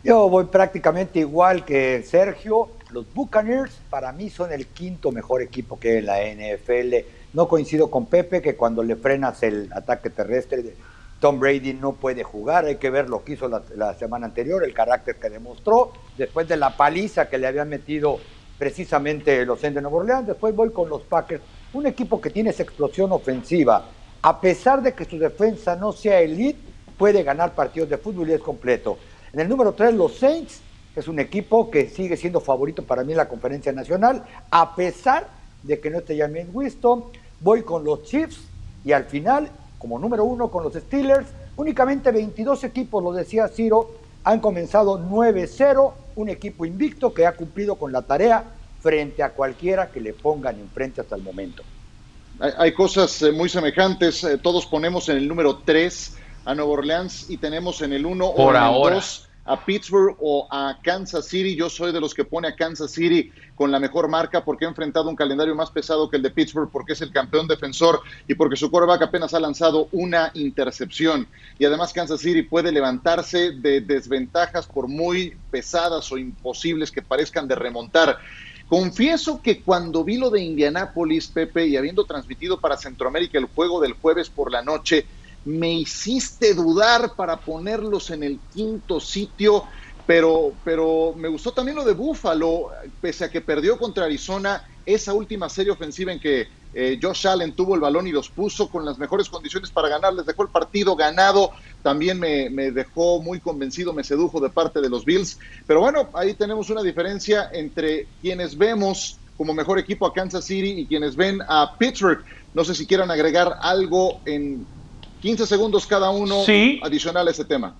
Yo voy prácticamente igual que Sergio. Los Buccaneers para mí son el quinto mejor equipo que en la NFL. No coincido con Pepe que cuando le frenas el ataque terrestre, Tom Brady no puede jugar. Hay que ver lo que hizo la, semana anterior, el carácter que demostró después de la paliza que le habían metido precisamente los Saints de Nueva Orleans. Después voy con los Packers, un equipo que tiene esa explosión ofensiva. A pesar de que su defensa no sea elite, puede ganar partidos de fútbol y es completo. En el número 3, los Saints es un equipo que sigue siendo favorito para mí en la conferencia nacional, a pesar de que no esté James Winston. Voy con los Chiefs y al final, como número uno, con los Steelers. Únicamente 22 equipos, lo decía Ciro, han comenzado 9-0, un equipo invicto que ha cumplido con la tarea frente a cualquiera que le pongan enfrente hasta el momento.
Hay, cosas eh, muy semejantes, eh, todos ponemos en el número 3 a Nueva Orleans y tenemos en el 1 o en el 2 a Pittsburgh o a Kansas City. Yo soy de los que pone a Kansas City con la mejor marca porque ha enfrentado un calendario más pesado que el de Pittsburgh porque es el campeón defensor y porque su quarterback apenas ha lanzado una intercepción. Y además Kansas City puede levantarse de desventajas por muy pesadas o imposibles que parezcan de remontar. Confieso que cuando vi lo de Indianápolis, Pepe, y habiendo transmitido para Centroamérica el juego del jueves por la noche, me hiciste dudar para ponerlos en el quinto sitio, pero, pero me gustó también lo de Buffalo, pese a que perdió contra Arizona esa última serie ofensiva en que eh, Josh Allen tuvo el balón y los puso con las mejores condiciones para ganar, les dejó el partido ganado, también me, me, dejó muy convencido, me sedujo de parte de los Bills, pero bueno, ahí tenemos una diferencia entre quienes vemos como mejor equipo a Kansas City y quienes ven a Pittsburgh. No sé si quieran agregar algo en 15 segundos cada uno adicional a ese tema.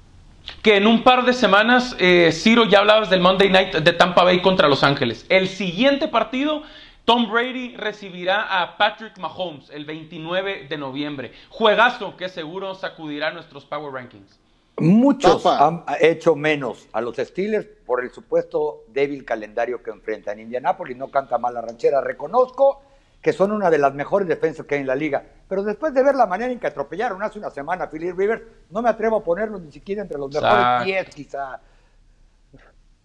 Que en un par de semanas, eh, Ciro, ya hablabas del Monday Night de Tampa Bay contra Los Ángeles. El siguiente partido, Tom Brady recibirá a Patrick Mahomes el 29 de noviembre. Juegazo que seguro sacudirá nuestros Power Rankings.
Muchos han hecho menos a los Steelers por el supuesto débil calendario que enfrentan. Indianapolis no canta mal la ranchera, reconozco que son una de las mejores defensas que hay en la liga. Pero después de ver la manera en que atropellaron hace una semana a Philip Rivers, no me atrevo a ponerlo ni siquiera entre los mejores 10, quizá.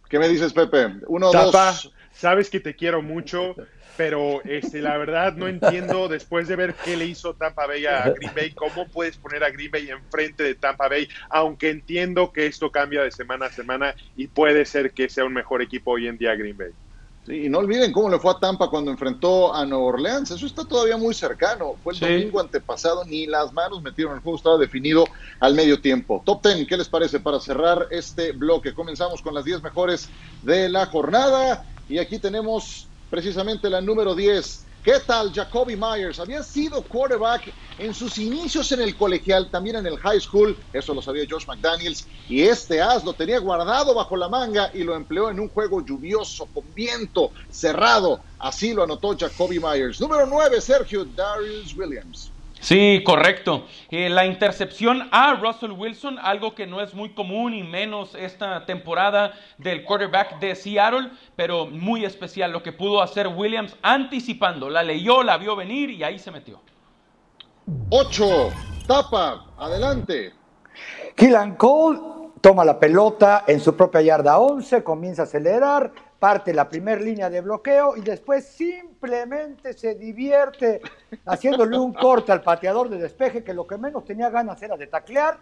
¿Qué me dices, Pepe? Uno,
dos. Sabes que te quiero mucho, pero este, la verdad no entiendo, después de ver qué le hizo Tampa Bay a Green Bay, cómo puedes poner a Green Bay enfrente de Tampa Bay, aunque entiendo que esto cambia de semana a semana y puede ser que sea un mejor equipo hoy en día Green Bay
y no olviden cómo le fue a Tampa cuando enfrentó a Nueva Orleans. Eso está todavía muy cercano. Fue el domingo antepasado, ni las manos metieron. El juego estaba definido al medio tiempo. Top 10, ¿qué les parece para cerrar este bloque? Comenzamos con las 10 mejores de la jornada. Y aquí tenemos precisamente la número 10. ¿Qué tal Jacoby Myers? Había sido quarterback en sus inicios en el colegial, también en el high school, eso lo sabía Josh McDaniels, y este as lo tenía guardado bajo la manga y lo empleó en un juego lluvioso, con viento, cerrado. Así lo anotó Jacoby Myers. Número 9, Sergio Darius Williams.
Sí, correcto. Eh, la intercepción a Russell Wilson, algo que no es muy común y menos esta temporada del quarterback de Seattle, pero muy especial lo que pudo hacer Williams anticipando. La leyó, la vio venir y ahí se metió.
8. Tapa. Adelante.
Killan Cole toma la pelota en su propia yarda 11, comienza a acelerar parte la primera línea de bloqueo y después simplemente se divierte haciéndole un corte al pateador de despeje que lo que menos tenía ganas era de taclear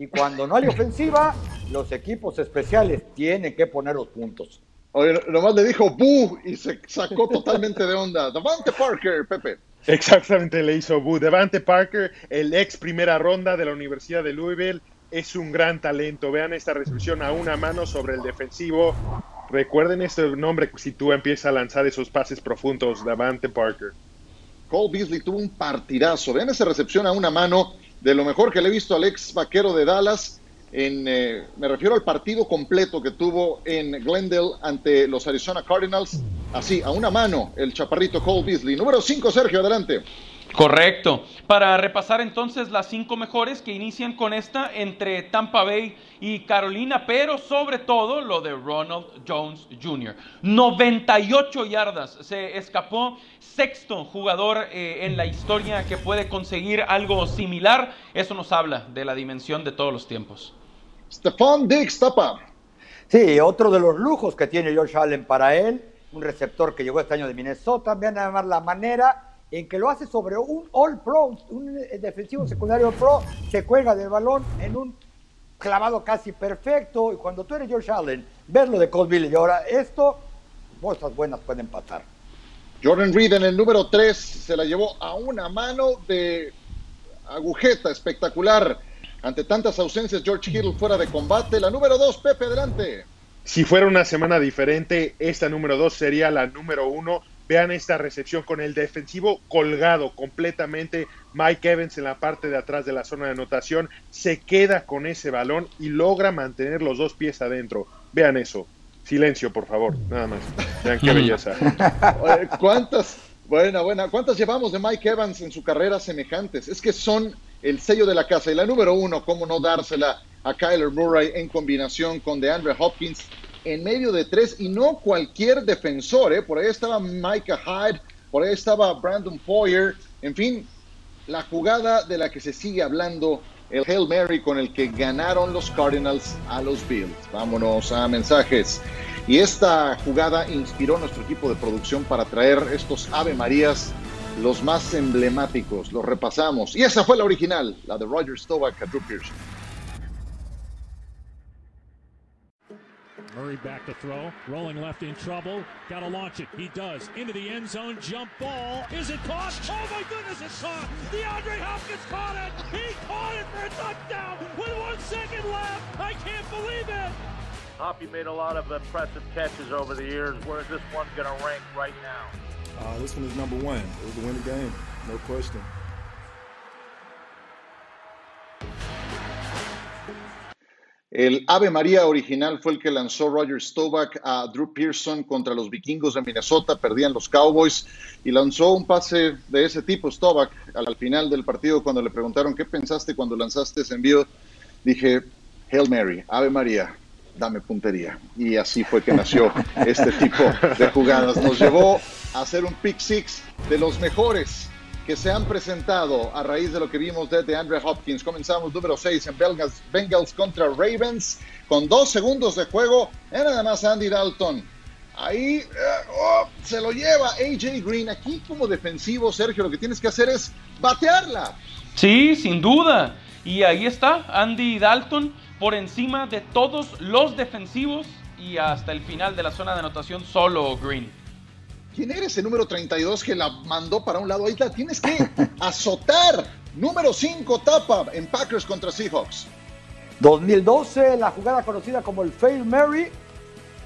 y cuando no hay ofensiva, los equipos especiales tienen que poner los puntos.
Oye, nomás le dijo bu y se sacó totalmente de onda. Devante Parker, Pepe.
Exactamente le hizo bu. Devante Parker, el ex primera ronda de la Universidad de Louisville, es un gran talento. Vean esta recepción a una mano sobre el defensivo Recuerden este nombre si tú empiezas a lanzar esos pases profundos, Davante Parker.
Cole Beasley tuvo un partidazo. Vean esa recepción a una mano de lo mejor que le he visto al ex vaquero de Dallas. En, eh, me refiero al partido completo que tuvo en Glendale ante los Arizona Cardinals. Así, a una mano, el chaparrito Cole Beasley. Número 5, Sergio, adelante.
Correcto. Para repasar entonces las cinco mejores que inician con esta entre Tampa Bay y Carolina, pero sobre todo lo de Ronald Jones Jr. 98 yardas, se escapó sexto jugador eh, en la historia que puede conseguir algo similar. Eso nos habla de la dimensión de todos los tiempos.
Stephon Diggs, tapa.
Sí, otro de los lujos que tiene George Allen para él, un receptor que llegó este año de Minnesota, vean además la manera en que lo hace sobre un All Pro, un eh, defensivo secundario Pro, se cuelga del balón en un clavado casi perfecto. Y cuando tú eres George Allen, ves lo de Colville y ahora esto, cosas buenas pueden pasar.
Jordan Reed en el número 3 se la llevó a una mano de agujeta espectacular. Ante tantas ausencias, George Hill fuera de combate. La número 2, Pepe, adelante.
Si fuera una semana diferente, esta número 2 sería la número 1 Vean esta recepción con el defensivo colgado completamente. Mike Evans en la parte de atrás de la zona de anotación se queda con ese balón y logra mantener los dos pies adentro. Vean eso. Silencio, por favor, nada más. Vean qué belleza.
¿Cuántas? Buena, buena. ¿Cuántas llevamos de Mike Evans en su carrera semejantes? Es que son el sello de la casa. Y la número uno, cómo no dársela a Kyler Murray en combinación con DeAndre Hopkins en medio de tres y no cualquier defensor. ¿eh? Por ahí estaba Micah Hyde, por ahí estaba Brandon Poyer. En fin, la jugada de la que se sigue hablando, el Hail Mary con el que ganaron los Cardinals a los Bills. Vámonos a mensajes. Y esta jugada inspiró a nuestro equipo de producción para traer estos Ave Marías, los más emblemáticos. Los repasamos. Y esa fue la original, la de Roger Staubach a Drew Pearson.
Murray back to throw. Rolling left in trouble. Got to launch it. He does. Into the end zone. Jump ball. Is it caught? Oh my goodness, it's caught. DeAndre Hopkins caught it. He caught it for a touchdown with one second left. I can't believe it.
Hoppy made a lot of impressive catches over the years. Where is this one going to rank right now?
Uh, this one is number one. It was the winning game, no question.
El Ave María original fue el que lanzó Roger Staubach a Drew Pearson contra los vikingos de Minnesota, perdían los Cowboys y lanzó un pase de ese tipo Staubach al final del partido cuando le preguntaron qué pensaste cuando lanzaste ese envío, dije, Hail Mary, Ave María, dame puntería. Y así fue que nació este tipo de jugadas. Nos llevó a hacer un pick six de los mejores que se han presentado a raíz de lo que vimos de Andre Hopkins. Comenzamos número 6 en Bengals, Bengals contra Ravens con dos segundos de juego. Era nada más Andy Dalton. Ahí eh, oh, se lo lleva AJ Green. Aquí como defensivo, Sergio, lo que tienes que hacer es batearla.
Sí, sin duda. Y ahí está Andy Dalton por encima de todos los defensivos y hasta el final de la zona de anotación solo Green.
¿Quién eres el número 32 que la mandó para un lado? Ahí la tienes que azotar. Número 5, tapa en Packers contra Seahawks.
2012, la jugada conocida como el Fail Mary.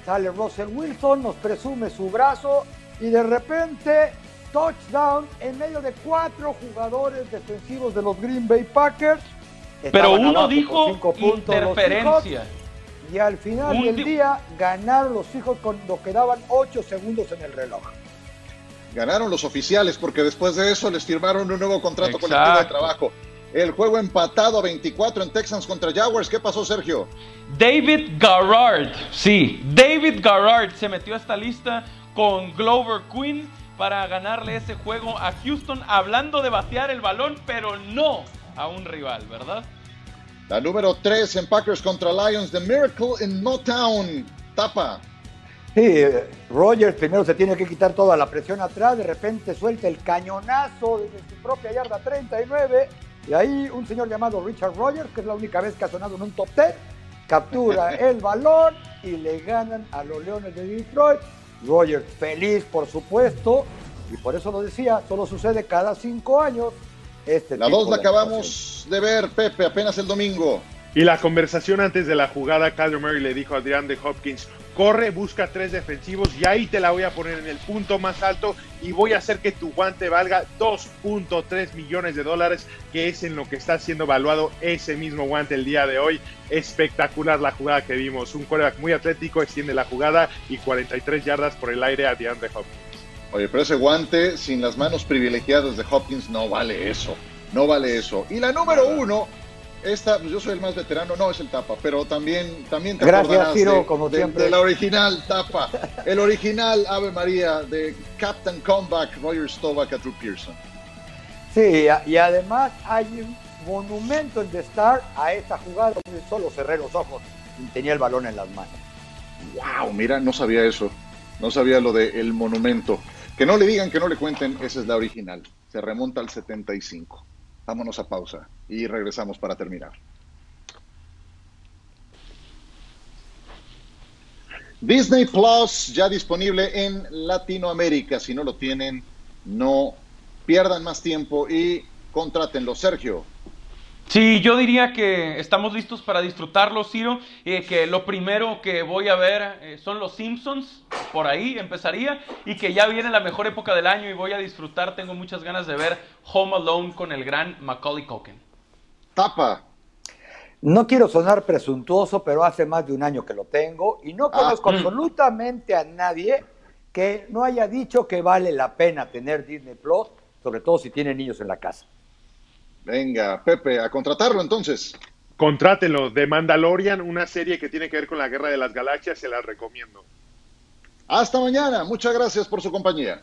Sale Russell Wilson, nos presume su brazo y de repente touchdown en medio de cuatro jugadores defensivos de los Green Bay Packers.
Pero uno dijo interferencia.
Y al final del día ganaron los hijos cuando quedaban ocho segundos en el reloj.
Ganaron los oficiales porque después de eso les firmaron un nuevo contrato colectivo de trabajo. El juego empatado a 24 en Texans contra Jaguars. ¿Qué pasó, Sergio?
David Garrard, sí, David Garrard se metió a esta lista con Glover Quinn para ganarle ese juego a Houston, hablando de vaciar el balón, pero no a un rival, ¿verdad?
La número 3 en Packers contra Lions, The Miracle in Motown. Tapa.
Sí, Rogers primero se tiene que quitar toda la presión atrás, de repente suelta el cañonazo desde su propia yarda 39 y ahí un señor llamado Richard Rogers, que es la única vez que ha sonado en un top 10, captura el balón y le ganan a los Leones de Detroit. Rogers feliz, por supuesto, y por eso lo decía, solo sucede cada cinco años. Este
la dos la acabamos de ver, Pepe, apenas el domingo.
Y la conversación antes de la jugada, Kyler Murray le dijo a Adrian de Hopkins, corre, busca tres defensivos y ahí te la voy a poner en el punto más alto y voy a hacer que tu guante valga 2.3 millones de dólares, que es en lo que está siendo evaluado ese mismo guante el día de hoy. Espectacular la jugada que vimos. Un quarterback muy atlético extiende la jugada y 43 yardas por el aire a DeAndre Hopkins.
Oye, pero ese guante sin las manos privilegiadas de Hopkins no vale eso. No vale eso. Y la número uno esta, yo soy el más veterano, no es el tapa, pero también, también te
Gracias, Ciro,
de,
como siempre.
De la original tapa, el original Ave María de Captain Comeback, Roger Stovak a Drew Pearson.
Sí, y además hay un monumento en The Star a esta jugada donde solo cerré los ojos y tenía el balón en las manos.
Wow, mira, no sabía eso. No sabía lo del el monumento. Que no le digan, que no le cuenten, esa es la original. Se remonta al 75. Vámonos a pausa y regresamos para terminar. Disney Plus ya disponible en Latinoamérica. Si no lo tienen, no pierdan más tiempo y contrátenlo. Sergio,
Sí, yo diría que estamos listos para disfrutarlo, Ciro. Eh, que lo primero que voy a ver eh, son los Simpsons, por ahí empezaría, y que ya viene la mejor época del año y voy a disfrutar. Tengo muchas ganas de ver Home Alone con el gran Macaulay Culkin.
Tapa.
No quiero sonar presuntuoso, pero hace más de un año que lo tengo y no conozco ah. absolutamente a nadie que no haya dicho que vale la pena tener Disney Plus, sobre todo si tiene niños en la casa.
Venga, Pepe, a contratarlo entonces.
Contrátelo, de Mandalorian, una serie que tiene que ver con la Guerra de las Galaxias, se la recomiendo.
Hasta mañana, muchas gracias por su compañía.